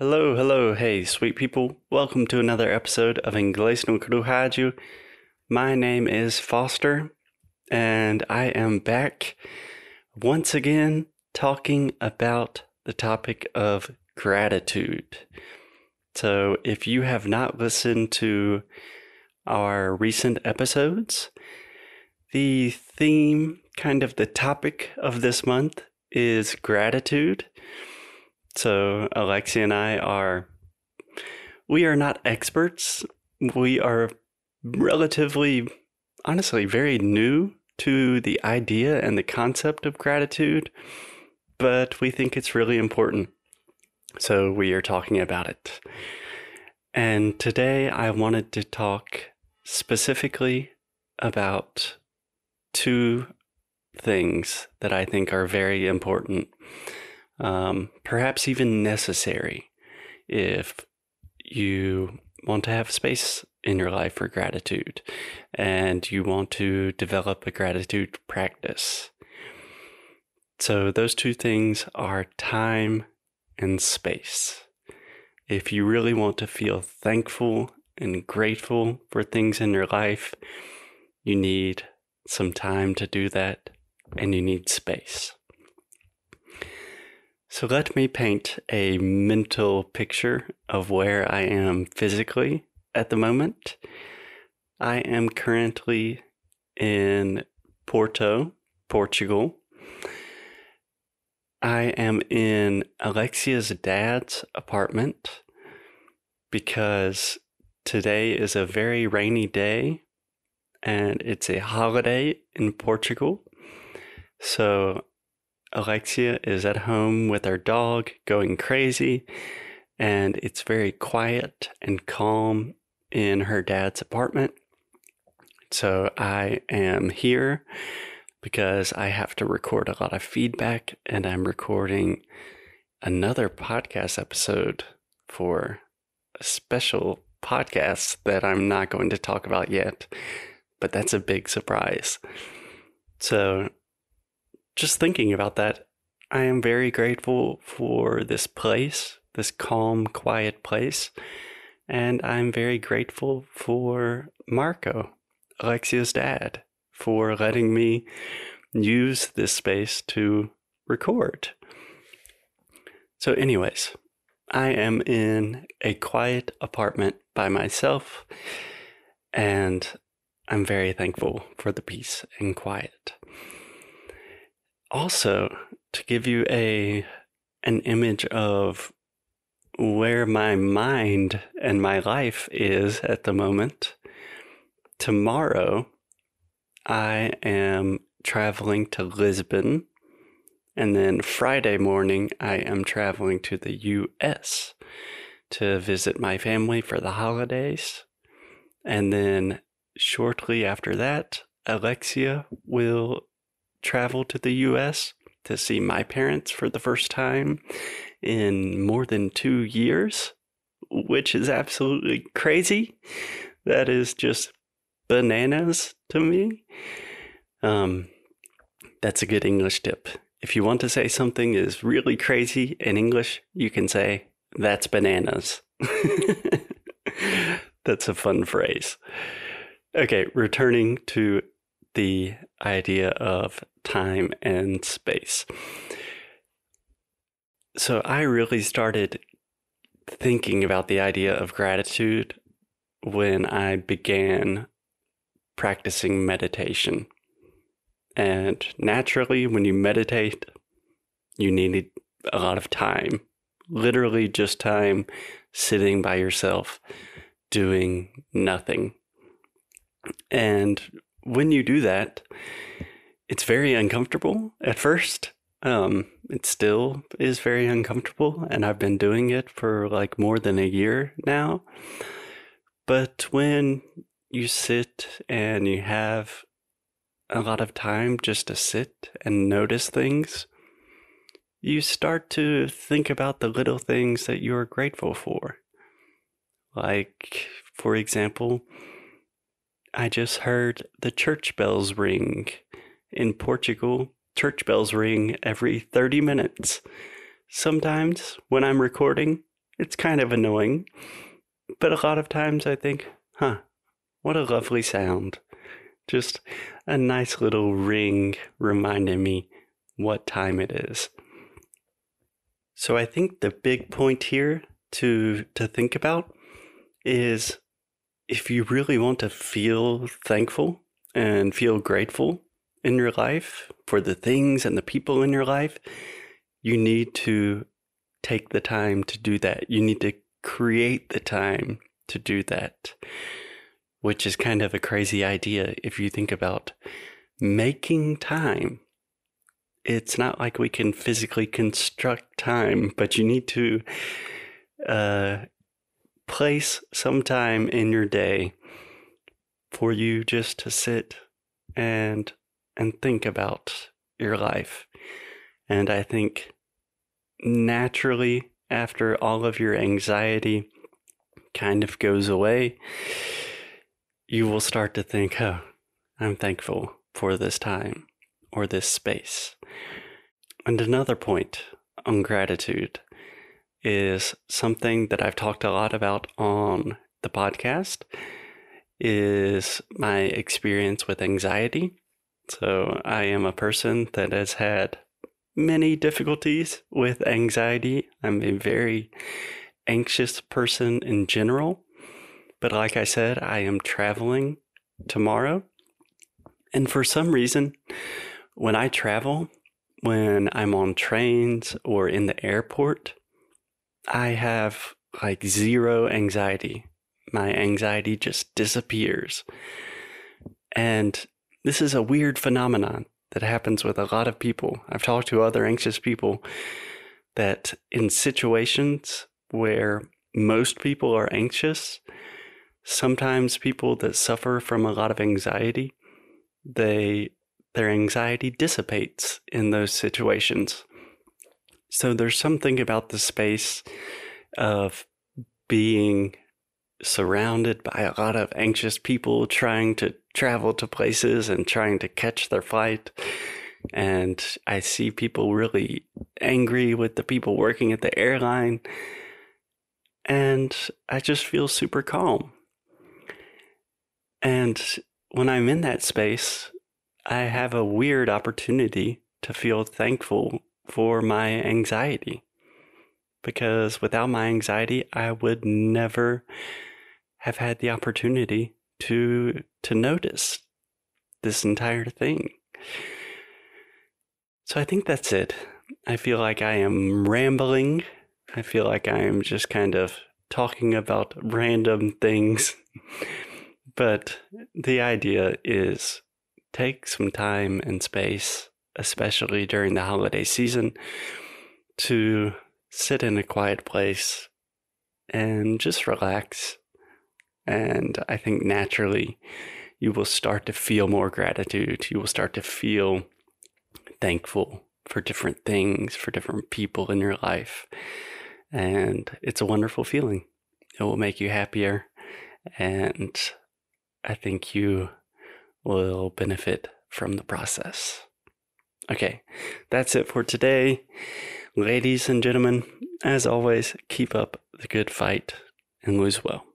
Hello, hello, hey, sweet people. Welcome to another episode of Inglês no Rádio. My name is Foster, and I am back once again talking about the topic of gratitude. So, if you have not listened to our recent episodes, the theme, kind of the topic of this month, is gratitude. So Alexia and I are we are not experts. We are relatively honestly very new to the idea and the concept of gratitude, but we think it's really important. So we are talking about it. And today I wanted to talk specifically about two things that I think are very important um, perhaps even necessary if you want to have space in your life for gratitude and you want to develop a gratitude practice. So, those two things are time and space. If you really want to feel thankful and grateful for things in your life, you need some time to do that and you need space. So let me paint a mental picture of where I am physically at the moment. I am currently in Porto, Portugal. I am in Alexia's dad's apartment because today is a very rainy day and it's a holiday in Portugal. So Alexia is at home with our dog going crazy, and it's very quiet and calm in her dad's apartment. So I am here because I have to record a lot of feedback, and I'm recording another podcast episode for a special podcast that I'm not going to talk about yet, but that's a big surprise. So just thinking about that, I am very grateful for this place, this calm, quiet place. And I'm very grateful for Marco, Alexia's dad, for letting me use this space to record. So, anyways, I am in a quiet apartment by myself, and I'm very thankful for the peace and quiet also to give you a an image of where my mind and my life is at the moment. Tomorrow, I am traveling to Lisbon. And then Friday morning, I am traveling to the US to visit my family for the holidays. And then shortly after that, Alexia will travel to the US to see my parents for the first time in more than two years, which is absolutely crazy. That is just bananas to me. Um, that's a good English tip. If you want to say something is really crazy in English, you can say, that's bananas. that's a fun phrase. Okay, returning to the idea of time and space. So I really started thinking about the idea of gratitude when I began practicing meditation. And naturally, when you meditate, you need a lot of time, literally just time sitting by yourself, doing nothing. And when you do that, it's very uncomfortable at first. Um, it still is very uncomfortable, and I've been doing it for like more than a year now. But when you sit and you have a lot of time just to sit and notice things, you start to think about the little things that you're grateful for. Like, for example, I just heard the church bells ring. In Portugal, church bells ring every 30 minutes. Sometimes when I'm recording, it's kind of annoying. But a lot of times I think, huh, what a lovely sound. Just a nice little ring reminding me what time it is. So I think the big point here to to think about is if you really want to feel thankful and feel grateful in your life for the things and the people in your life, you need to take the time to do that. You need to create the time to do that, which is kind of a crazy idea if you think about making time. It's not like we can physically construct time, but you need to uh, place some time in your day for you just to sit and and think about your life. And I think naturally after all of your anxiety kind of goes away, you will start to think, oh, I'm thankful for this time or this space. And another point on gratitude is something that I've talked a lot about on the podcast is my experience with anxiety. So I am a person that has had many difficulties with anxiety. I'm a very anxious person in general. But like I said, I am traveling tomorrow. And for some reason, when I travel, when I'm on trains or in the airport, I have like zero anxiety. My anxiety just disappears. And this is a weird phenomenon that happens with a lot of people. I've talked to other anxious people that in situations where most people are anxious, sometimes people that suffer from a lot of anxiety, they their anxiety dissipates in those situations. So there's something about the space of being surrounded by a lot of anxious people trying to travel to places and trying to catch their flight. And I see people really angry with the people working at the airline. And I just feel super calm. And when I'm in that space, I have a weird opportunity to feel thankful for my anxiety. Because without my anxiety, I would never have had the opportunity to to notice this entire thing. So I think that's it. I feel like I am rambling. I feel like I am just kind of talking about random things. but the idea is take some time and space, especially during the holiday season, to sit in a quiet place and just relax and I think naturally you will start to feel more gratitude. You will start to feel thankful for different things, for different people in your life. And it's a wonderful feeling. It will make you happier. And I think you will benefit from the process. Okay, that's it for today. Ladies and gentlemen, as always, keep up the good fight and lose well.